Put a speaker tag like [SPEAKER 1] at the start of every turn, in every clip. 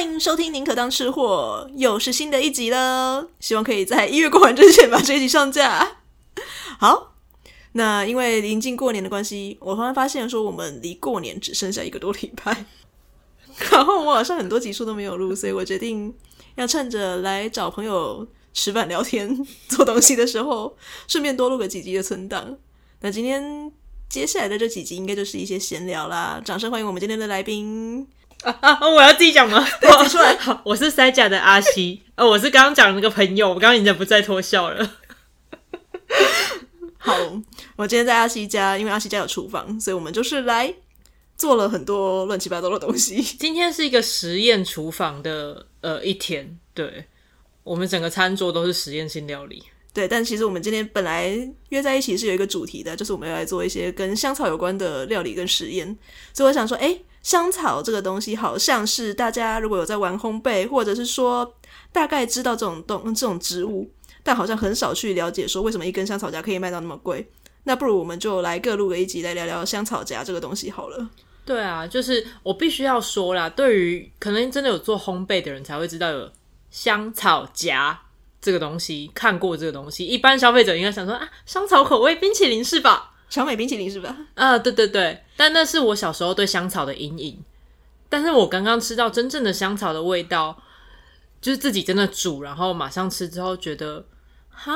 [SPEAKER 1] 欢迎收听《宁可当吃货》，又是新的一集了。希望可以在一月过完之前把这一集上架。好，那因为临近过年的关系，我突然发现说我们离过年只剩下一个多礼拜，然后我好像很多集数都没有录，所以我决定要趁着来找朋友吃饭、聊天、做东西的时候，顺便多录个几集的存档。那今天。接下来的这几集应该就是一些闲聊啦，掌声欢迎我们今天的来宾
[SPEAKER 2] 啊啊！我要自己讲吗？
[SPEAKER 1] 我出来，
[SPEAKER 2] 好，我是塞甲的阿西，呃、哦，我是刚刚讲的那个朋友，我刚刚已经不再脱笑了。
[SPEAKER 1] 好，我今天在阿西家，因为阿西家有厨房，所以我们就是来做了很多乱七八糟的东西。
[SPEAKER 2] 今天是一个实验厨房的呃一天，对，我们整个餐桌都是实验性料理。
[SPEAKER 1] 对，但其实我们今天本来约在一起是有一个主题的，就是我们要来做一些跟香草有关的料理跟实验。所以我想说，诶，香草这个东西好像是大家如果有在玩烘焙，或者是说大概知道这种东这种植物，但好像很少去了解说为什么一根香草荚可以卖到那么贵。那不如我们就来各录个一集来聊聊香草荚这个东西好了。
[SPEAKER 2] 对啊，就是我必须要说啦，对于可能真的有做烘焙的人才会知道有香草荚。这个东西看过这个东西，一般消费者应该想说啊，香草口味冰淇淋是吧？
[SPEAKER 1] 小美冰淇淋是吧？
[SPEAKER 2] 啊，对对对，但那是我小时候对香草的阴影。但是我刚刚吃到真正的香草的味道，就是自己真的煮，然后马上吃之后觉得，哈，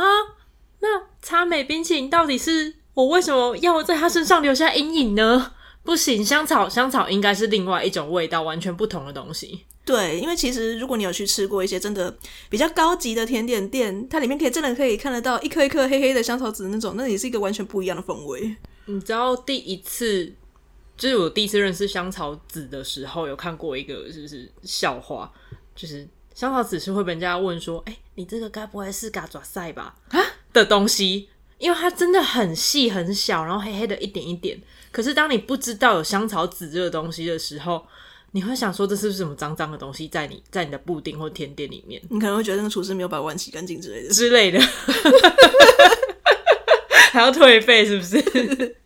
[SPEAKER 2] 那茶美冰淇淋到底是我为什么要在他身上留下阴影呢？不行，香草香草应该是另外一种味道，完全不同的东西。
[SPEAKER 1] 对，因为其实如果你有去吃过一些真的比较高级的甜点店，它里面可以真的可以看得到一颗一颗黑黑的香草籽那种，那也是一个完全不一样的风味。
[SPEAKER 2] 你知道第一次就是我第一次认识香草籽的时候，有看过一个就是笑话，就是香草籽是会被人家问说：“哎，你这个该不会是嘎爪塞吧？”啊的东西，因为它真的很细很小，然后黑黑的一点一点。可是当你不知道有香草籽这个东西的时候，你会想说，这是不是什么脏脏的东西在你在你的布丁或甜点里面？
[SPEAKER 1] 你可能会觉得那个厨师没有把碗洗干净之类的
[SPEAKER 2] 之类的，还要退费是不是？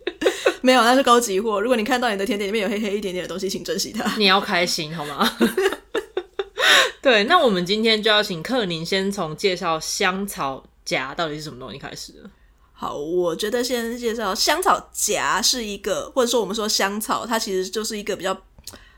[SPEAKER 1] 没有，那是高级货。如果你看到你的甜点里面有黑黑一点点的东西，请珍惜它。
[SPEAKER 2] 你要开心好吗？对，那我们今天就要请克宁先从介绍香草荚到底是什么东西开始。
[SPEAKER 1] 好，我觉得先介绍香草荚是一个，或者说我们说香草，它其实就是一个比较。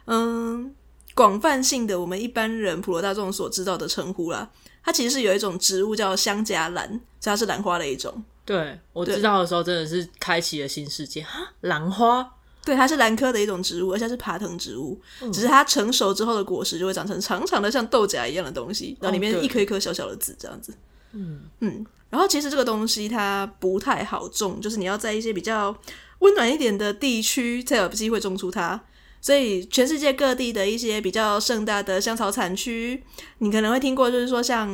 [SPEAKER 1] 嗯，广泛性的我们一般人普罗大众所知道的称呼啦，它其实是有一种植物叫香荚兰，所以它是兰花的一种。
[SPEAKER 2] 对，我知道的时候真的是开启了新世界哈，兰花，
[SPEAKER 1] 对，它是兰科的一种植物，而且是爬藤植物，嗯。只是它成熟之后的果实就会长成长长的像豆荚一样的东西，然后里面一颗一颗小小的籽这样子。嗯嗯，然后其实这个东西它不太好种，就是你要在一些比较温暖一点的地区才有机会种出它。所以，全世界各地的一些比较盛大的香草产区，你可能会听过，就是说像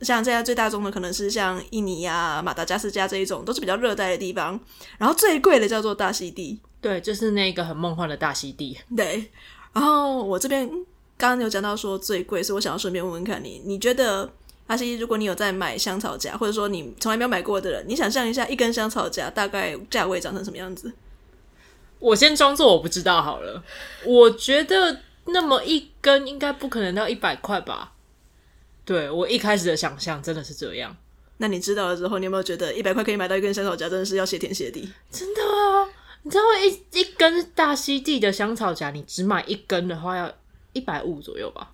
[SPEAKER 1] 像现在最大宗的，可能是像印尼啊、马达加斯加这一种，都是比较热带的地方。然后最贵的叫做大溪地，
[SPEAKER 2] 对，就是那个很梦幻的大溪地。
[SPEAKER 1] 对。然后我这边刚刚有讲到说最贵，所以我想要顺便问问看你，你觉得阿西，如果你有在买香草荚，或者说你从来没有买过的人，你想象一下一根香草荚大概价位长成什么样子？
[SPEAKER 2] 我先装作我不知道好了。我觉得那么一根应该不可能到一百块吧？对，我一开始的想象真的是这样。
[SPEAKER 1] 那你知道了之后，你有没有觉得一百块可以买到一根香草荚，真的是要谢天谢地？
[SPEAKER 2] 真的啊！你知道一一根大溪地的香草荚，你只买一根的话要一百五左右吧？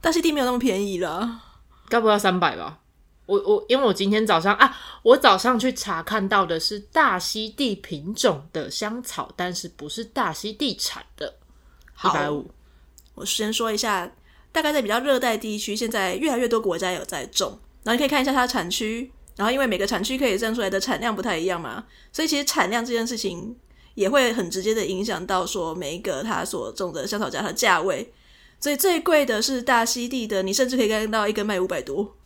[SPEAKER 1] 大溪地没有那么便宜了，
[SPEAKER 2] 该不要三百吧？我我因为我今天早上啊，我早上去查看到的是大溪地品种的香草，但是不是大溪地产的。一百五，
[SPEAKER 1] 我先说一下，大概在比较热带地区，现在越来越多国家有在种。然后你可以看一下它的产区，然后因为每个产区可以生出来的产量不太一样嘛，所以其实产量这件事情也会很直接的影响到说每一个它所种的香草荚的价位。所以最贵的是大溪地的，你甚至可以看到一根卖五百多。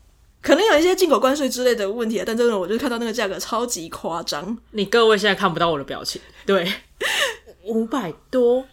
[SPEAKER 1] 可能有一些进口关税之类的问题啊，但真的，我就看到那个价格超级夸张。
[SPEAKER 2] 你各位现在看不到我的表情，对，五百多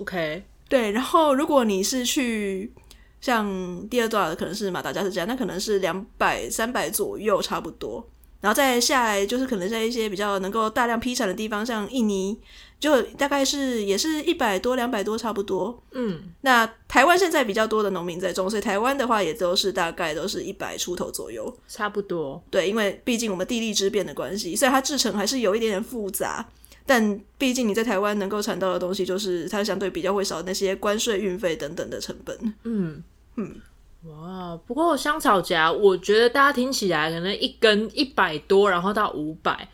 [SPEAKER 2] ，OK，
[SPEAKER 1] 对。然后如果你是去像第二段的，可能是马达加斯加，那可能是两百、三百左右，差不多。然后再下来就是可能在一些比较能够大量批产的地方，像印尼，就大概是也是一百多、两百多差不多。
[SPEAKER 2] 嗯，
[SPEAKER 1] 那台湾现在比较多的农民在种，所以台湾的话也都是大概都是一百出头左右，
[SPEAKER 2] 差不多。
[SPEAKER 1] 对，因为毕竟我们地利之变的关系，所以它制成还是有一点点复杂。但毕竟你在台湾能够产到的东西，就是它相对比较会少那些关税、运费等等的成本。
[SPEAKER 2] 嗯
[SPEAKER 1] 嗯。
[SPEAKER 2] 哇，不过香草荚，我觉得大家听起来可能一根一百多，然后到五百，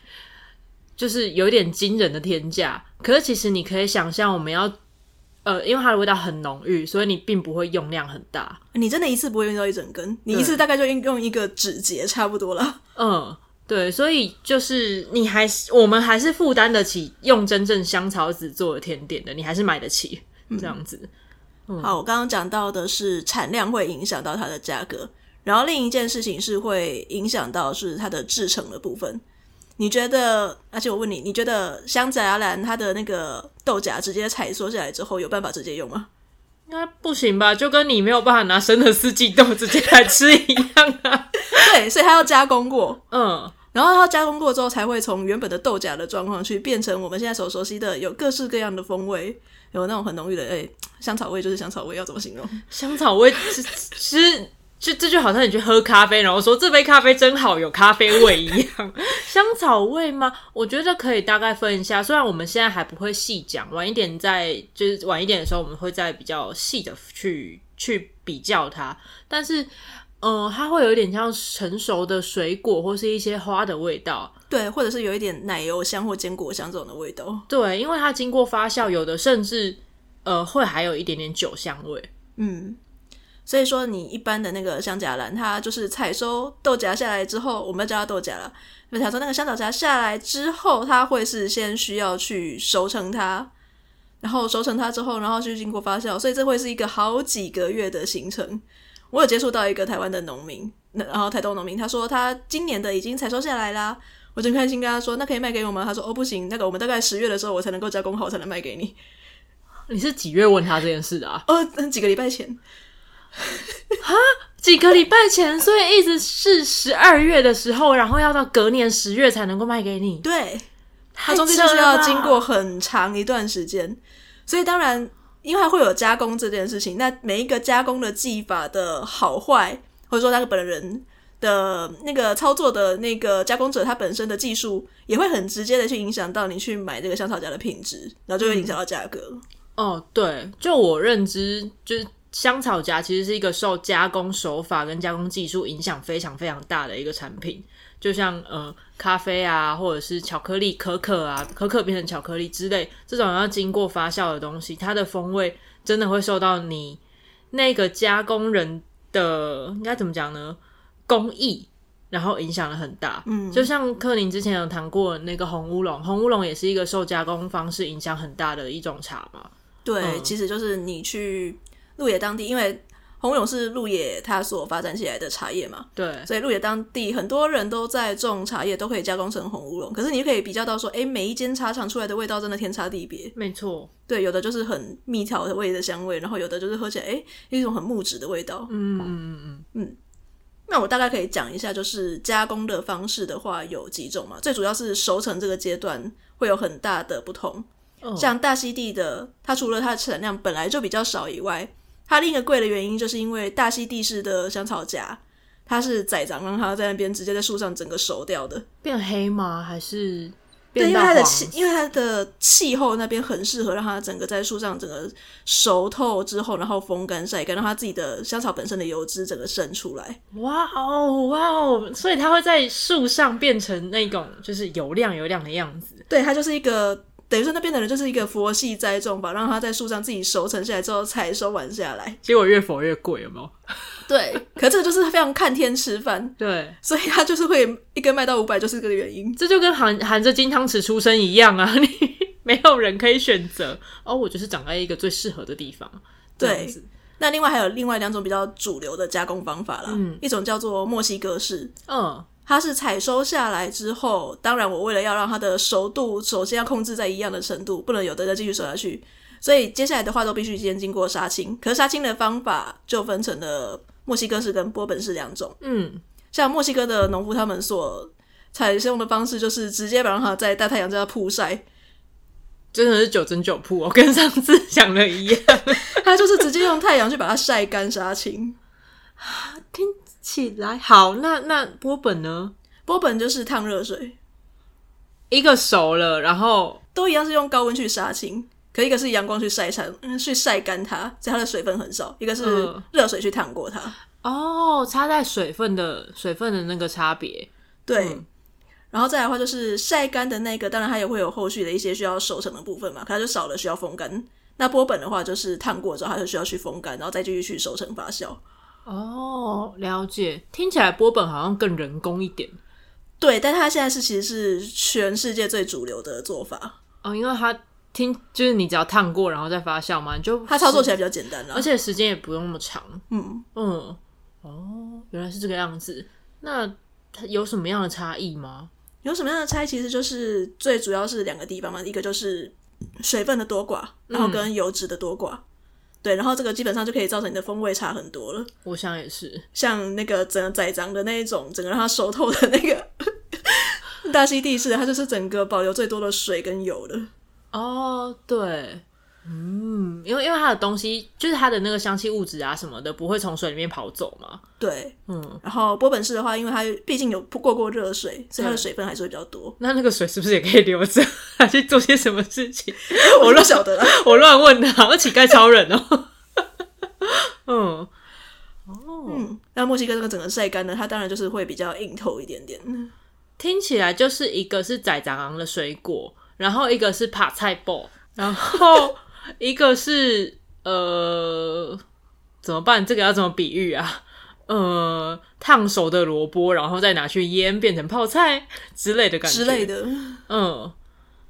[SPEAKER 2] 就是有点惊人的天价。可是其实你可以想象，我们要呃，因为它的味道很浓郁，所以你并不会用量很大。
[SPEAKER 1] 你真的一次不会用到一整根，你一次大概就用用一个指节差不多了。
[SPEAKER 2] 嗯，对，所以就是你还是我们还是负担得起用真正香草籽做的甜点的，你还是买得起这样子。嗯
[SPEAKER 1] 好，我刚刚讲到的是产量会影响到它的价格，然后另一件事情是会影响到是它的制成的部分。你觉得？而且我问你，你觉得香荚兰它的那个豆荚直接采收下来之后，有办法直接用吗？
[SPEAKER 2] 应该不行吧？就跟你没有办法拿生的四季豆直接来吃一样啊。
[SPEAKER 1] 对，所以它要加工过，
[SPEAKER 2] 嗯，
[SPEAKER 1] 然后它加工过之后，才会从原本的豆荚的状况去变成我们现在所熟悉的有各式各样的风味。有那种很浓郁的，哎、香草味就是香草味，要怎么形容？
[SPEAKER 2] 香草味，其实就这就好像你去喝咖啡，然后说这杯咖啡真好，有咖啡味一样。香草味吗？我觉得可以大概分一下。虽然我们现在还不会细讲，晚一点再就是晚一点的时候，我们会再比较细的去去比较它。但是，嗯、呃，它会有一点像成熟的水果或是一些花的味道。
[SPEAKER 1] 对，或者是有一点奶油香或坚果香这种的味道。
[SPEAKER 2] 对，因为它经过发酵，有的甚至呃会还有一点点酒香味。
[SPEAKER 1] 嗯，所以说你一般的那个香荚兰，它就是采收豆荚下来之后，我们要叫它豆荚了。那采收那个香草荚下来之后，它会是先需要去熟成它，然后熟成它之后，然后去经过发酵，所以这会是一个好几个月的行程。我有接触到一个台湾的农民，然后台东农民，他说他今年的已经采收下来啦。我真开心，跟他说：“那可以卖给我吗？”他说：“哦，不行，那个我们大概十月的时候，我才能够加工好，才能卖给你。”
[SPEAKER 2] 你是几月问他这件事的啊？
[SPEAKER 1] 哦，几个礼拜前。
[SPEAKER 2] 哈，几个礼拜前，所以一直是十二月的时候，然后要到隔年十月才能够卖给你。
[SPEAKER 1] 对，他中间就是要经过很长一段时间，所以当然，因为他会有加工这件事情，那每一个加工的技法的好坏，或者说那个本人。的那个操作的那个加工者，他本身的技术也会很直接的去影响到你去买这个香草荚的品质，然后就会影响到价格。
[SPEAKER 2] 哦，对，就我认知，就是香草荚其实是一个受加工手法跟加工技术影响非常非常大的一个产品。就像呃咖啡啊，或者是巧克力、可可啊，可可变成巧克力之类这种要经过发酵的东西，它的风味真的会受到你那个加工人的应该怎么讲呢？工艺，然后影响了很大。嗯，就像克林之前有谈过那个红乌龙，红乌龙也是一个受加工方式影响很大的一种茶嘛。
[SPEAKER 1] 对，其实就是你去鹿野当地，因为红乌龙是鹿野它所发展起来的茶叶嘛。
[SPEAKER 2] 对，
[SPEAKER 1] 所以鹿野当地很多人都在种茶叶，都可以加工成红乌龙。可是你就可以比较到说，哎，每一间茶厂出来的味道真的天差地别。
[SPEAKER 2] 没错，
[SPEAKER 1] 对，有的就是很蜜调味的香味，然后有的就是喝起来，哎，一种很木质的味道。
[SPEAKER 2] 嗯嗯嗯嗯嗯。
[SPEAKER 1] 那我大概可以讲一下，就是加工的方式的话有几种嘛？最主要是熟成这个阶段会有很大的不同。Oh. 像大溪地的，它除了它的产量本来就比较少以外，它另一个贵的原因就是因为大溪地式的香草荚，它是宰长让它在那边直接在树上整个熟掉的，
[SPEAKER 2] 变黑吗？还是？
[SPEAKER 1] 对，因为它的气，因为它的气候那边很适合让它整个在树上整个熟透之后，然后风干晒干，让它自己的香草本身的油脂整个渗出来。
[SPEAKER 2] 哇哦，哇哦！所以它会在树上变成那种就是油亮油亮的样子。
[SPEAKER 1] 对，它就是一个等于说那边的人就是一个佛系栽种吧，让它在树上自己熟成下来之后才收完下来。
[SPEAKER 2] 结果越佛越贵，有没有？
[SPEAKER 1] 对，可是这个就是非常看天吃饭，
[SPEAKER 2] 对，所
[SPEAKER 1] 以他就是会一根卖到五百，就是这个原因。
[SPEAKER 2] 这就跟含含着金汤匙出生一样啊，你没有人可以选择哦，我就是长在一个最适合的地方。
[SPEAKER 1] 对，那另外还有另外两种比较主流的加工方法啦，
[SPEAKER 2] 嗯，
[SPEAKER 1] 一种叫做墨西哥式，
[SPEAKER 2] 嗯，
[SPEAKER 1] 它是采收下来之后，当然我为了要让它的熟度，首先要控制在一样的程度，不能有的再继续熟下去，所以接下来的话都必须先经过杀青。可是杀青的方法就分成了。墨西哥式跟波本式两种，
[SPEAKER 2] 嗯，
[SPEAKER 1] 像墨西哥的农夫他们所采用的方式就是直接把它在大太阳下曝晒，
[SPEAKER 2] 真的是九蒸九铺我，跟上次讲的一样。
[SPEAKER 1] 他就是直接用太阳去把它晒干杀青。
[SPEAKER 2] 听起来好，那那波本呢？
[SPEAKER 1] 波本就是烫热水，
[SPEAKER 2] 一个熟了，然后
[SPEAKER 1] 都一样是用高温去杀青，可一个是阳光去晒干，嗯，去晒干它，所以它的水分很少；一个是热水去烫过它。
[SPEAKER 2] 哦，差在水分的水分的那个差别。
[SPEAKER 1] 对，嗯、然后再来的话就是晒干的那个，当然它也会有后续的一些需要熟成的部分嘛，可它就少了需要风干。那波本的话就是烫过之后，它就需要去风干，然后再继续去熟成发酵。
[SPEAKER 2] 哦，了解，听起来波本好像更人工一点。
[SPEAKER 1] 对，但它现在是其实是全世界最主流的做法
[SPEAKER 2] 哦，因为它听就是你只要烫过然后再发酵嘛，就
[SPEAKER 1] 它操作起来比较简单了，
[SPEAKER 2] 而且时间也不用那么长。
[SPEAKER 1] 嗯
[SPEAKER 2] 嗯，哦，原来是这个样子。那它有什么样的差异吗？
[SPEAKER 1] 有什么样的差异？其实就是最主要是两个地方嘛，一个就是水分的多寡，然后跟油脂的多寡。嗯对，然后这个基本上就可以造成你的风味差很多了。
[SPEAKER 2] 我想也是，
[SPEAKER 1] 像那个整个宰张的那一种，整个让它熟透的那个 大溪地式，它就是整个保留最多的水跟油的。
[SPEAKER 2] 哦，对。嗯，因为因为它的东西就是它的那个香气物质啊什么的不会从水里面跑走嘛。
[SPEAKER 1] 对，
[SPEAKER 2] 嗯。
[SPEAKER 1] 然后波本式的话，因为它毕竟有过过热水，所以它的水分还是会比较多。
[SPEAKER 2] 那那个水是不是也可以留着，还去做些什么事情？
[SPEAKER 1] 我乱晓得了，
[SPEAKER 2] 我乱问的，好像乞丐超人哦。嗯，
[SPEAKER 1] 哦，嗯，那墨西哥这个整个晒干呢，它当然就是会比较硬透一点点。
[SPEAKER 2] 听起来就是一个是宰长昂的水果，然后一个是帕菜包，然后。一个是呃，怎么办？这个要怎么比喻啊？呃，烫熟的萝卜，然后再拿去腌，变成泡菜之类的感觉。
[SPEAKER 1] 之类的，
[SPEAKER 2] 嗯，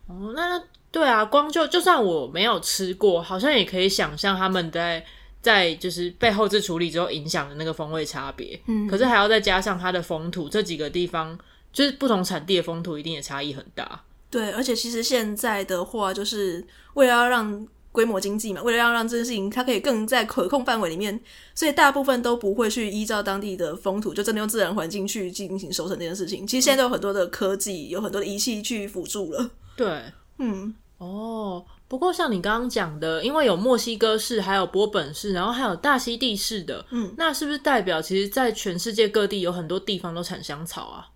[SPEAKER 2] 哦，那对啊，光就就算我没有吃过，好像也可以想象他们在在就是被后置处理之后影响的那个风味差别。嗯，可是还要再加上它的风土，这几个地方就是不同产地的风土，一定也差异很大。
[SPEAKER 1] 对，而且其实现在的话，就是为了要让规模经济嘛，为了要让这件事情它可以更在可控范围里面，所以大部分都不会去依照当地的风土，就真的用自然环境去进行收成这件事情。其实现在都有很多的科技，有很多的仪器去辅助了。
[SPEAKER 2] 对，
[SPEAKER 1] 嗯，
[SPEAKER 2] 哦，不过像你刚刚讲的，因为有墨西哥市，还有波本市，然后还有大溪地市的，
[SPEAKER 1] 嗯，
[SPEAKER 2] 那是不是代表其实，在全世界各地有很多地方都产香草啊？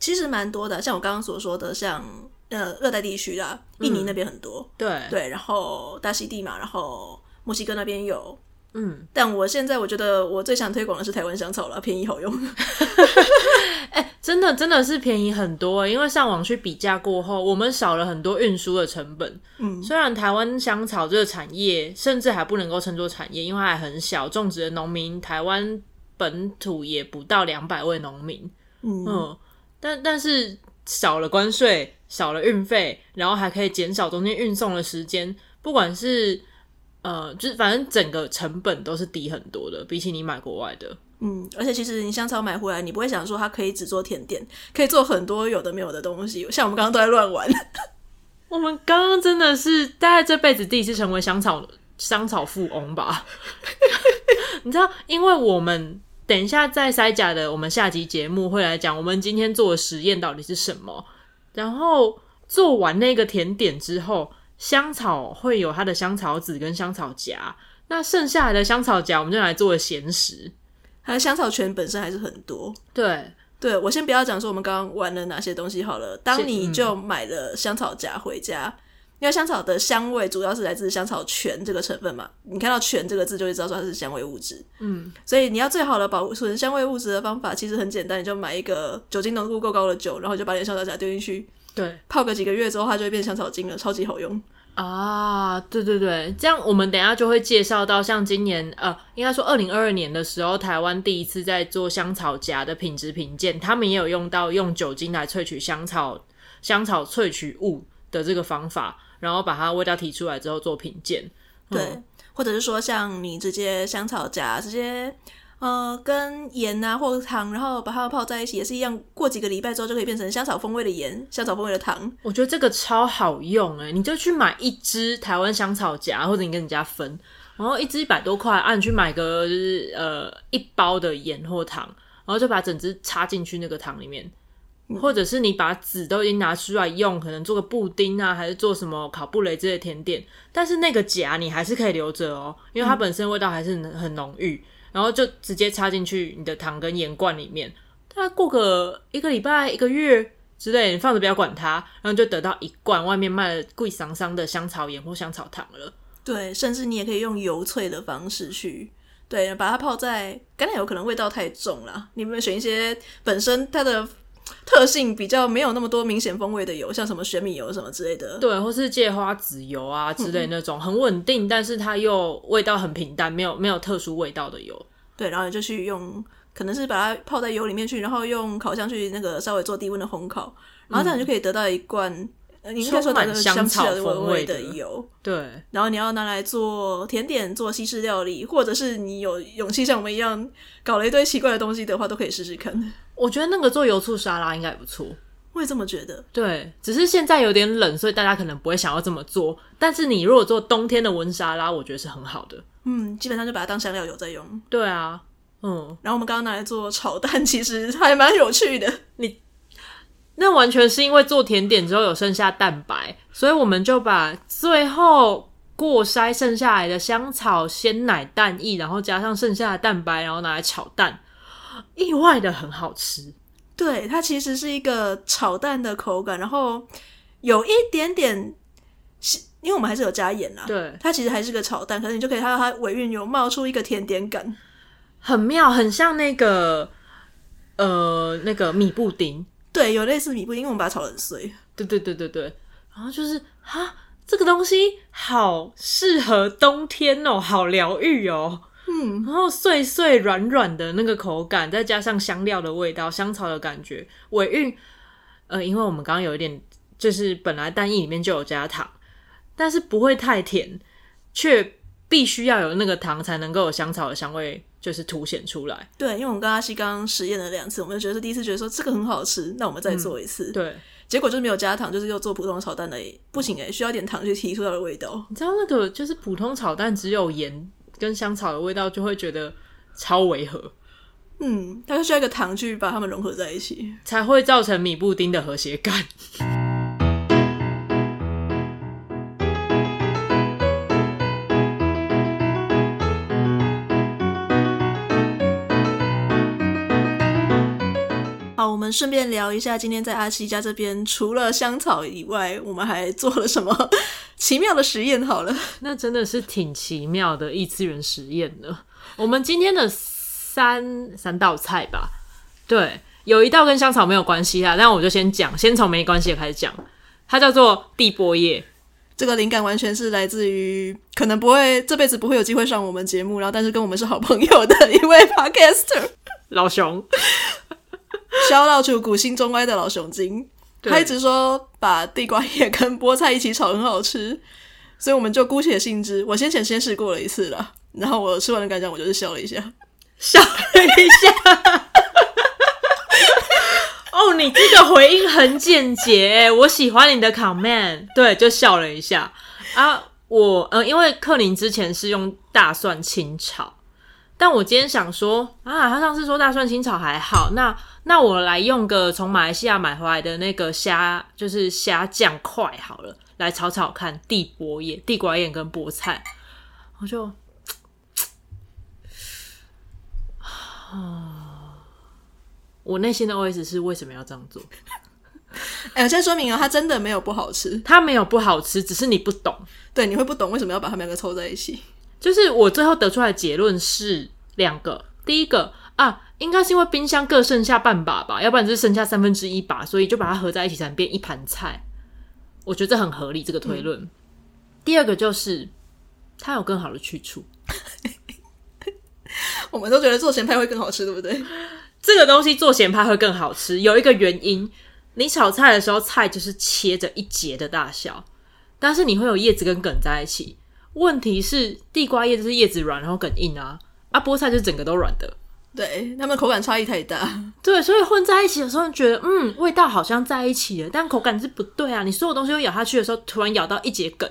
[SPEAKER 1] 其实蛮多的，像我刚刚所说的，像。呃，热带地区啦，印尼那边很多，
[SPEAKER 2] 嗯、对。
[SPEAKER 1] 对，然后大溪地嘛，然后墨西哥那边有，
[SPEAKER 2] 嗯，
[SPEAKER 1] 但我现在我觉得我最想推广的是台湾香草了，便宜好用。
[SPEAKER 2] 哎、欸，真的真的是便宜很多，因为上网去比价过后，我们少了很多运输的成本。
[SPEAKER 1] 嗯，
[SPEAKER 2] 虽然台湾香草这个产业甚至还不能够称作产业，因为还很小，种植的农民台湾本土也不到两百位农民。
[SPEAKER 1] 嗯，
[SPEAKER 2] 嗯，但但是少了关税。少了运费，然后还可以减少中间运送的时间，不管是呃，就是反正整个成本都是低很多的，比起你买国外的。
[SPEAKER 1] 嗯，而且其实你香草买回来，你不会想说它可以只做甜点，可以做很多有的没有的东西。像我们刚刚都在乱玩，
[SPEAKER 2] 我们刚刚真的是大概这辈子第一次成为香草香草富翁吧？你知道，因为我们等一下在塞假的，我们下集节目会来讲，我们今天做的实验到底是什么。然后做完那个甜点之后，香草会有它的香草籽跟香草荚，那剩下来的香草荚我们就来做了咸食。
[SPEAKER 1] 它的香草醛本身还是很多。
[SPEAKER 2] 对，
[SPEAKER 1] 对我先不要讲说我们刚刚玩了哪些东西好了。当你就买了香草荚回家，嗯、因为香草的香味主要是来自香草醛这个成分嘛，你看到醛这个字就会知道说它是香味物质。
[SPEAKER 2] 嗯，
[SPEAKER 1] 所以你要最好的保存香味物质的方法其实很简单，你就买一个酒精浓度够高的酒，然后就把你的香草荚丢进去。
[SPEAKER 2] 对，
[SPEAKER 1] 泡个几个月之后，它就会变香草精了，超级好用
[SPEAKER 2] 啊！对对对，这样我们等一下就会介绍到，像今年呃，应该说二零二二年的时候，台湾第一次在做香草荚的品质评鉴，他们也有用到用酒精来萃取香草香草萃取物的这个方法，然后把它味道提出来之后做品鉴。
[SPEAKER 1] 对，嗯、或者是说像你直接香草荚直接。呃，跟盐啊或者糖，然后把它泡在一起，也是一样。过几个礼拜之后，就可以变成香草风味的盐、香草风味的糖。
[SPEAKER 2] 我觉得这个超好用诶，你就去买一支台湾香草荚，或者你跟人家分，然后一支一百多块，啊，你去买个就是呃一包的盐或糖，然后就把整支插进去那个糖里面，或者是你把籽都已经拿出来用，可能做个布丁啊，还是做什么烤布雷之类甜点，但是那个夹你还是可以留着哦，因为它本身味道还是很浓郁，嗯、然后就直接插进去你的糖跟盐罐里面，它过个一个礼拜、一个月之类，你放着不要管它，然后就得到一罐外面卖的贵桑桑的香草盐或香草糖了。
[SPEAKER 1] 对，甚至你也可以用油萃的方式去。对，把它泡在橄榄油，可能味道太重了。你们选一些本身它的特性比较没有那么多明显风味的油，像什么玄米油什么之类的。
[SPEAKER 2] 对，或是芥花籽油啊之类那种很稳定，但是它又味道很平淡，没有没有特殊味道的油。
[SPEAKER 1] 对，然后你就去用，可能是把它泡在油里面去，然后用烤箱去那个稍微做低温的烘烤，然后这样就可以得到一罐。你应该说的香草风味的油，
[SPEAKER 2] 对。
[SPEAKER 1] 然后你要拿来做甜点、做西式料理，或者是你有勇气像我们一样搞了一堆奇怪的东西的话，都可以试试看。
[SPEAKER 2] 我觉得那个做油醋沙拉应该也不错。
[SPEAKER 1] 我也这么觉得。
[SPEAKER 2] 对，只是现在有点冷，所以大家可能不会想要这么做。但是你如果做冬天的温沙拉，我觉得是很好的。
[SPEAKER 1] 嗯，基本上就把它当香料油在用。
[SPEAKER 2] 对啊，嗯。
[SPEAKER 1] 然后我们刚刚拿来做炒蛋，其实还蛮有趣的。
[SPEAKER 2] 你。那完全是因为做甜点之后有剩下蛋白，所以我们就把最后过筛剩下来的香草、鲜奶、蛋液，然后加上剩下的蛋白，然后拿来炒蛋，意外的很好吃。
[SPEAKER 1] 对，它其实是一个炒蛋的口感，然后有一点点，因为我们还是有加盐啦。
[SPEAKER 2] 对，
[SPEAKER 1] 它其实还是个炒蛋，可是你就可以看到它尾韵有冒出一个甜点感，
[SPEAKER 2] 很妙，很像那个呃那个米布丁。
[SPEAKER 1] 对，有类似米布丁，因为我们把它炒得很碎。
[SPEAKER 2] 对对对对对，然后就是哈，这个东西好适合冬天哦，好疗愈哦。嗯，然后碎碎软软的那个口感，再加上香料的味道、香草的感觉，尾韵。呃，因为我们刚刚有一点，就是本来蛋液里面就有加糖，但是不会太甜，却必须要有那个糖才能够有香草的香味。就是凸显出来，
[SPEAKER 1] 对，因为我们跟阿西刚刚实验了两次，我们就觉得是第一次觉得说这个很好吃，那我们再做一次，
[SPEAKER 2] 嗯、对，
[SPEAKER 1] 结果就是没有加糖，就是又做普通的炒蛋而已，不行诶，需要点糖去提出它的味道。
[SPEAKER 2] 你知道那个就是普通炒蛋只有盐跟香草的味道，就会觉得超违和。
[SPEAKER 1] 嗯，它就需要一个糖去把它们融合在一起，
[SPEAKER 2] 才会造成米布丁的和谐感。
[SPEAKER 1] 们顺便聊一下，今天在阿西家这边，除了香草以外，我们还做了什么奇妙的实验？好了，
[SPEAKER 2] 那真的是挺奇妙的异次元实验呢。我们今天的三三道菜吧，对，有一道跟香草没有关系啊，那我就先讲，先从没关系的开始讲，它叫做地波叶。
[SPEAKER 1] 这个灵感完全是来自于可能不会这辈子不会有机会上我们节目，然后但是跟我们是好朋友的一位 podcaster
[SPEAKER 2] 老熊。
[SPEAKER 1] Shout out to 古心中歪的老熊精，他一直说把地瓜叶跟菠菜一起炒很好吃，所以我们就姑且信之。我先前先试过了一次了，然后我吃完的感想，我就是笑了一下，
[SPEAKER 2] 笑了一下。哦，你这个回应很简洁，我喜欢你的 comment。对，就笑了一下啊。我呃，因为克林之前是用大蒜清炒。但我今天想说啊，他上次说大蒜清炒还好，那那我来用个从马来西亚买回来的那个虾，就是虾酱块好了，来炒炒看地波叶、地瓜叶跟菠菜，我就，啊，我内心的 OS 是为什么要这样做？
[SPEAKER 1] 哎、欸，我先说明啊，它真的没有不好吃，
[SPEAKER 2] 它没有不好吃，只是你不懂，
[SPEAKER 1] 对，你会不懂为什么要把它们两个凑在一起。
[SPEAKER 2] 就是我最后得出来的结论是两个，第一个啊，应该是因为冰箱各剩下半把吧，要不然就是剩下三分之一把，所以就把它合在一起才能变一盘菜。我觉得这很合理，这个推论。嗯、第二个就是它有更好的去处，
[SPEAKER 1] 我们都觉得做咸派会更好吃，对不对？
[SPEAKER 2] 这个东西做咸派会更好吃，有一个原因，你炒菜的时候菜就是切着一节的大小，但是你会有叶子跟梗在一起。问题是地瓜叶就是叶子软，然后梗硬啊，啊菠菜就是整个都软的，
[SPEAKER 1] 对，它们口感差异太大，
[SPEAKER 2] 对，所以混在一起的时候觉得，嗯，味道好像在一起了，但口感是不对啊。你所有东西都咬下去的时候，突然咬到一节梗，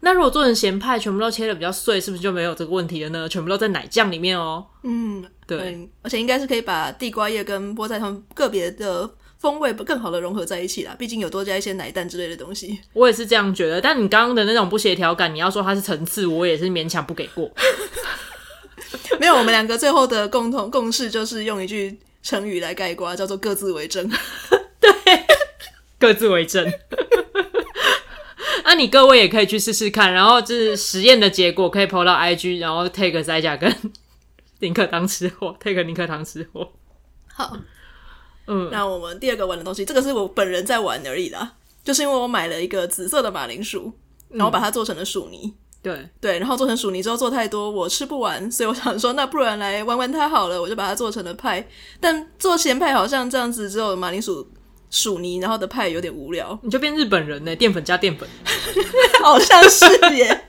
[SPEAKER 2] 那如果做成咸派，全部都切的比较碎，是不是就没有这个问题了呢？全部都在奶酱里面哦。
[SPEAKER 1] 嗯，
[SPEAKER 2] 对，
[SPEAKER 1] 而且应该是可以把地瓜叶跟菠菜它们个别的风味更好的融合在一起啦。毕竟有多加一些奶蛋之类的东西。
[SPEAKER 2] 我也是这样觉得，但你刚刚的那种不协调感，你要说它是层次，我也是勉强不给过。
[SPEAKER 1] 没有，我们两个最后的共同共识就是用一句成语来概括，叫做“各自为政”。
[SPEAKER 2] 对，各自为政。那、啊、你各位也可以去试试看，然后就是实验的结果可以 po 到 IG，然后 take 在家跟宁可当吃货，take 宁可当吃货。
[SPEAKER 1] 好，嗯，那我们第二个玩的东西，这个是我本人在玩而已啦，就是因为我买了一个紫色的马铃薯，然后把它做成了薯泥。
[SPEAKER 2] 对、
[SPEAKER 1] 嗯、对，然后做成薯泥之后做太多，我吃不完，所以我想说，那不然来玩玩它好了，我就把它做成了派。但做咸派好像这样子，只有马铃薯。薯泥，然后的派有点无聊，
[SPEAKER 2] 你就变日本人呢？淀粉加淀粉，
[SPEAKER 1] 好像是耶。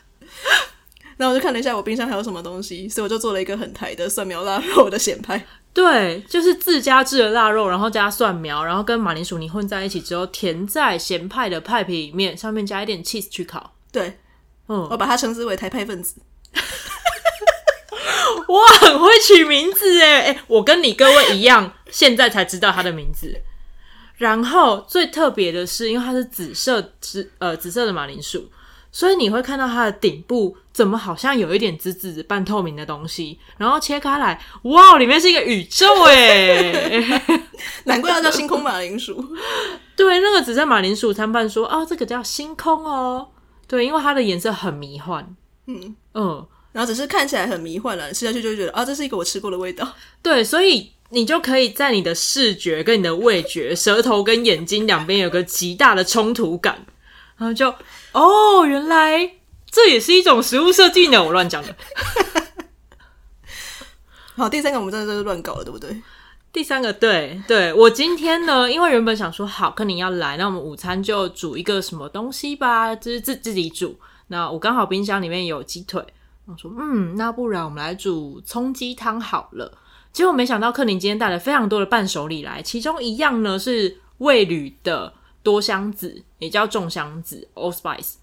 [SPEAKER 1] 然后我就看了一下我冰箱还有什么东西，所以我就做了一个很台的蒜苗腊肉的咸派。
[SPEAKER 2] 对，就是自家制的腊肉，然后加蒜苗，然后跟马铃薯泥混在一起之后，填在咸派的派皮里面，上面加一点 cheese 去烤。
[SPEAKER 1] 对，嗯，我把它称之为台派分子。
[SPEAKER 2] 我，很会取名字哎！我跟你各位一样，现在才知道它的名字。然后最特别的是，因为它是紫色紫呃紫色的马铃薯，所以你会看到它的顶部怎么好像有一点紫紫半透明的东西。然后切开来，哇，里面是一个宇宙哎！
[SPEAKER 1] 难怪要叫星空马铃薯。
[SPEAKER 2] 对，那个紫色马铃薯参半说哦，这个叫星空哦。对，因为它的颜色很迷幻。嗯
[SPEAKER 1] 嗯，然后只是看起来很迷幻了，吃下去就会觉得啊，这是一个我吃过的味道。
[SPEAKER 2] 对，所以。你就可以在你的视觉跟你的味觉、舌头跟眼睛两边有个极大的冲突感，然后就哦，原来这也是一种食物设计呢。我乱讲的。
[SPEAKER 1] 好，第三个我们真的都是乱搞了，对不对？
[SPEAKER 2] 第三个，对对，我今天呢，因为原本想说好，克林要来，那我们午餐就煮一个什么东西吧，就是自自己煮。那我刚好冰箱里面有鸡腿，我说嗯，那不然我们来煮葱鸡汤好了。结果没想到，克林今天带了非常多的伴手礼来，其中一样呢是味旅的多香子，也叫重香子 （Allspice）。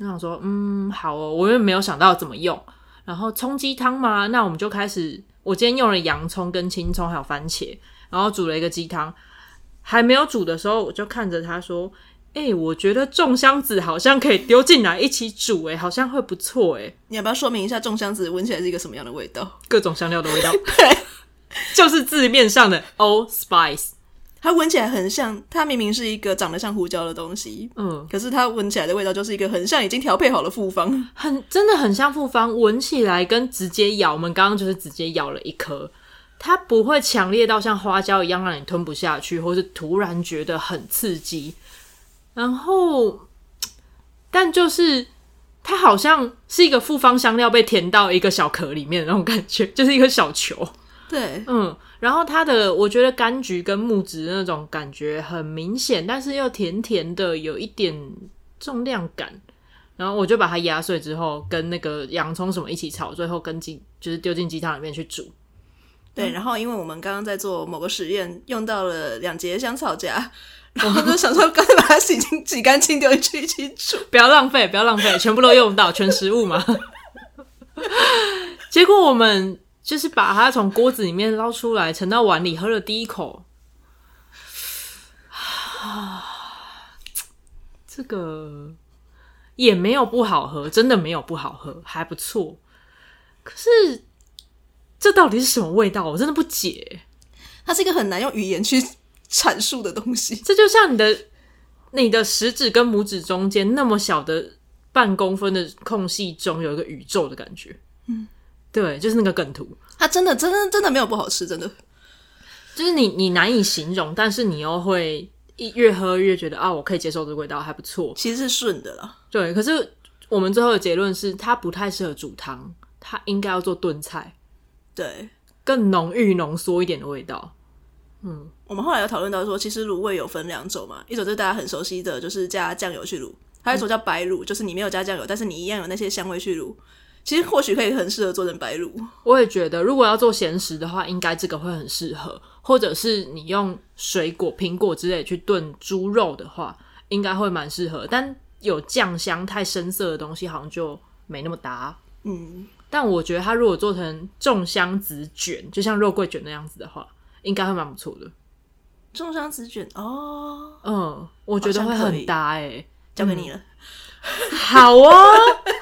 [SPEAKER 2] 我想说，嗯，好哦，我又没有想到怎么用。然后葱鸡汤嘛，那我们就开始。我今天用了洋葱、跟青葱还有番茄，然后煮了一个鸡汤。还没有煮的时候，我就看着他说：“哎、欸，我觉得众香子好像可以丢进来一起煮，哎，好像会不错，哎。
[SPEAKER 1] 你要不要说明一下众香子闻起来是一个什么样的味道？
[SPEAKER 2] 各种香料的味道。对。就是字面上的 All Spice，
[SPEAKER 1] 它闻起来很像，它明明是一个长得像胡椒的东西，嗯，可是它闻起来的味道就是一个很像已经调配好的复方，
[SPEAKER 2] 很真的很像复方，闻起来跟直接咬，我们刚刚就是直接咬了一颗，它不会强烈到像花椒一样让你吞不下去，或是突然觉得很刺激，然后，但就是它好像是一个复方香料被填到一个小壳里面的那种感觉，就是一个小球。
[SPEAKER 1] 对，
[SPEAKER 2] 嗯，然后它的我觉得柑橘跟木质那种感觉很明显，但是又甜甜的，有一点重量感。然后我就把它压碎之后，跟那个洋葱什么一起炒，最后跟鸡就是丢进鸡汤里面去煮。
[SPEAKER 1] 对，然后因为我们刚刚在做某个实验，用到了两节香草荚，我们就想说，干脆把它洗净、洗干净，丢进去一起煮，
[SPEAKER 2] 不要浪费，不要浪费，全部都用到，全食物嘛。结果我们。就是把它从锅子里面捞出来，盛到碗里，喝了第一口，啊，这个也没有不好喝，真的没有不好喝，还不错。可是这到底是什么味道？我真的不解。
[SPEAKER 1] 它是一个很难用语言去阐述的东西。
[SPEAKER 2] 这就像你的你的食指跟拇指中间那么小的半公分的空隙中有一个宇宙的感觉。嗯。对，就是那个梗图，
[SPEAKER 1] 它真的、真的、真的没有不好吃，真的，
[SPEAKER 2] 就是你你难以形容，但是你又会一越喝越觉得啊，我可以接受这个味道，还不错。
[SPEAKER 1] 其实是顺的啦，
[SPEAKER 2] 对。可是我们最后的结论是，它不太适合煮汤，它应该要做炖菜，
[SPEAKER 1] 对，
[SPEAKER 2] 更浓郁浓缩一点的味道。嗯，
[SPEAKER 1] 我们后来有讨论到说，其实卤味有分两种嘛，一种就是大家很熟悉的就是加酱油去卤，还有一种叫白卤，嗯、就是你没有加酱油，但是你一样有那些香味去卤。其实或许可以很适合做成白卤。
[SPEAKER 2] 我也觉得，如果要做咸食的话，应该这个会很适合。或者是你用水果、苹果之类去炖猪肉的话，应该会蛮适合。但有酱香太深色的东西，好像就没那么搭。嗯，但我觉得它如果做成重香子卷，就像肉桂卷那样子的话，应该会蛮不错的。
[SPEAKER 1] 重香子卷哦，
[SPEAKER 2] 嗯，我觉得会很搭哎、欸，
[SPEAKER 1] 交给你了。
[SPEAKER 2] 好哦，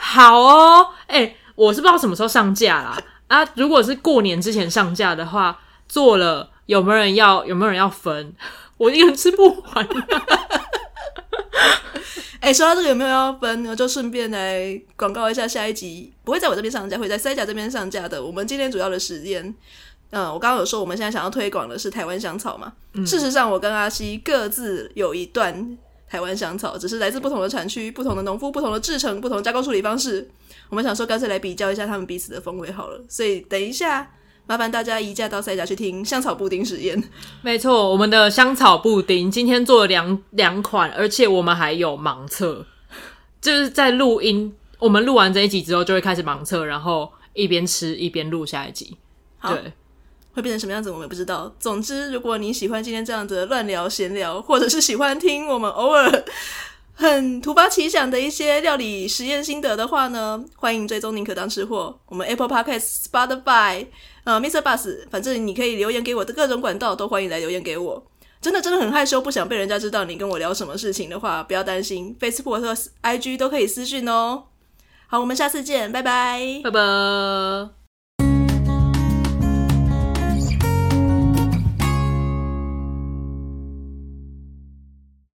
[SPEAKER 2] 好哦，哎、欸，我是不知道什么时候上架啦。啊！如果是过年之前上架的话，做了有没有人要？有没有人要分？我一个人吃不完。
[SPEAKER 1] 哎、欸，说到这个有没有要分？我就顺便来广告一下下一集，不会在我这边上架，会在塞甲这边上架的。我们今天主要的时间，嗯，我刚刚有说我们现在想要推广的是台湾香草嘛。嗯、事实上，我跟阿西各自有一段台湾香草，只是来自不同的产区、不同的农夫、不同的制成、不同加工处理方式。我们想说，干脆来比较一下他们彼此的风味好了。所以等一下，麻烦大家移驾到赛甲去听香草布丁实验。
[SPEAKER 2] 没错，我们的香草布丁今天做了两两款，而且我们还有盲测，就是在录音。我们录完这一集之后，就会开始盲测，然后一边吃一边录下一集。
[SPEAKER 1] 好
[SPEAKER 2] 对，
[SPEAKER 1] 会变成什么样子，我们也不知道。总之，如果你喜欢今天这样子乱聊闲聊，或者是喜欢听我们偶尔。很突发奇想的一些料理实验心得的话呢，欢迎追踪宁可当吃货，我们 Apple Podcast、Spotify、呃 Mr. Bus，反正你可以留言给我的各种管道都欢迎来留言给我。真的真的很害羞，不想被人家知道你跟我聊什么事情的话，不要担心，Facebook 和 IG 都可以私讯哦。好，我们下次见，拜拜，
[SPEAKER 2] 拜拜。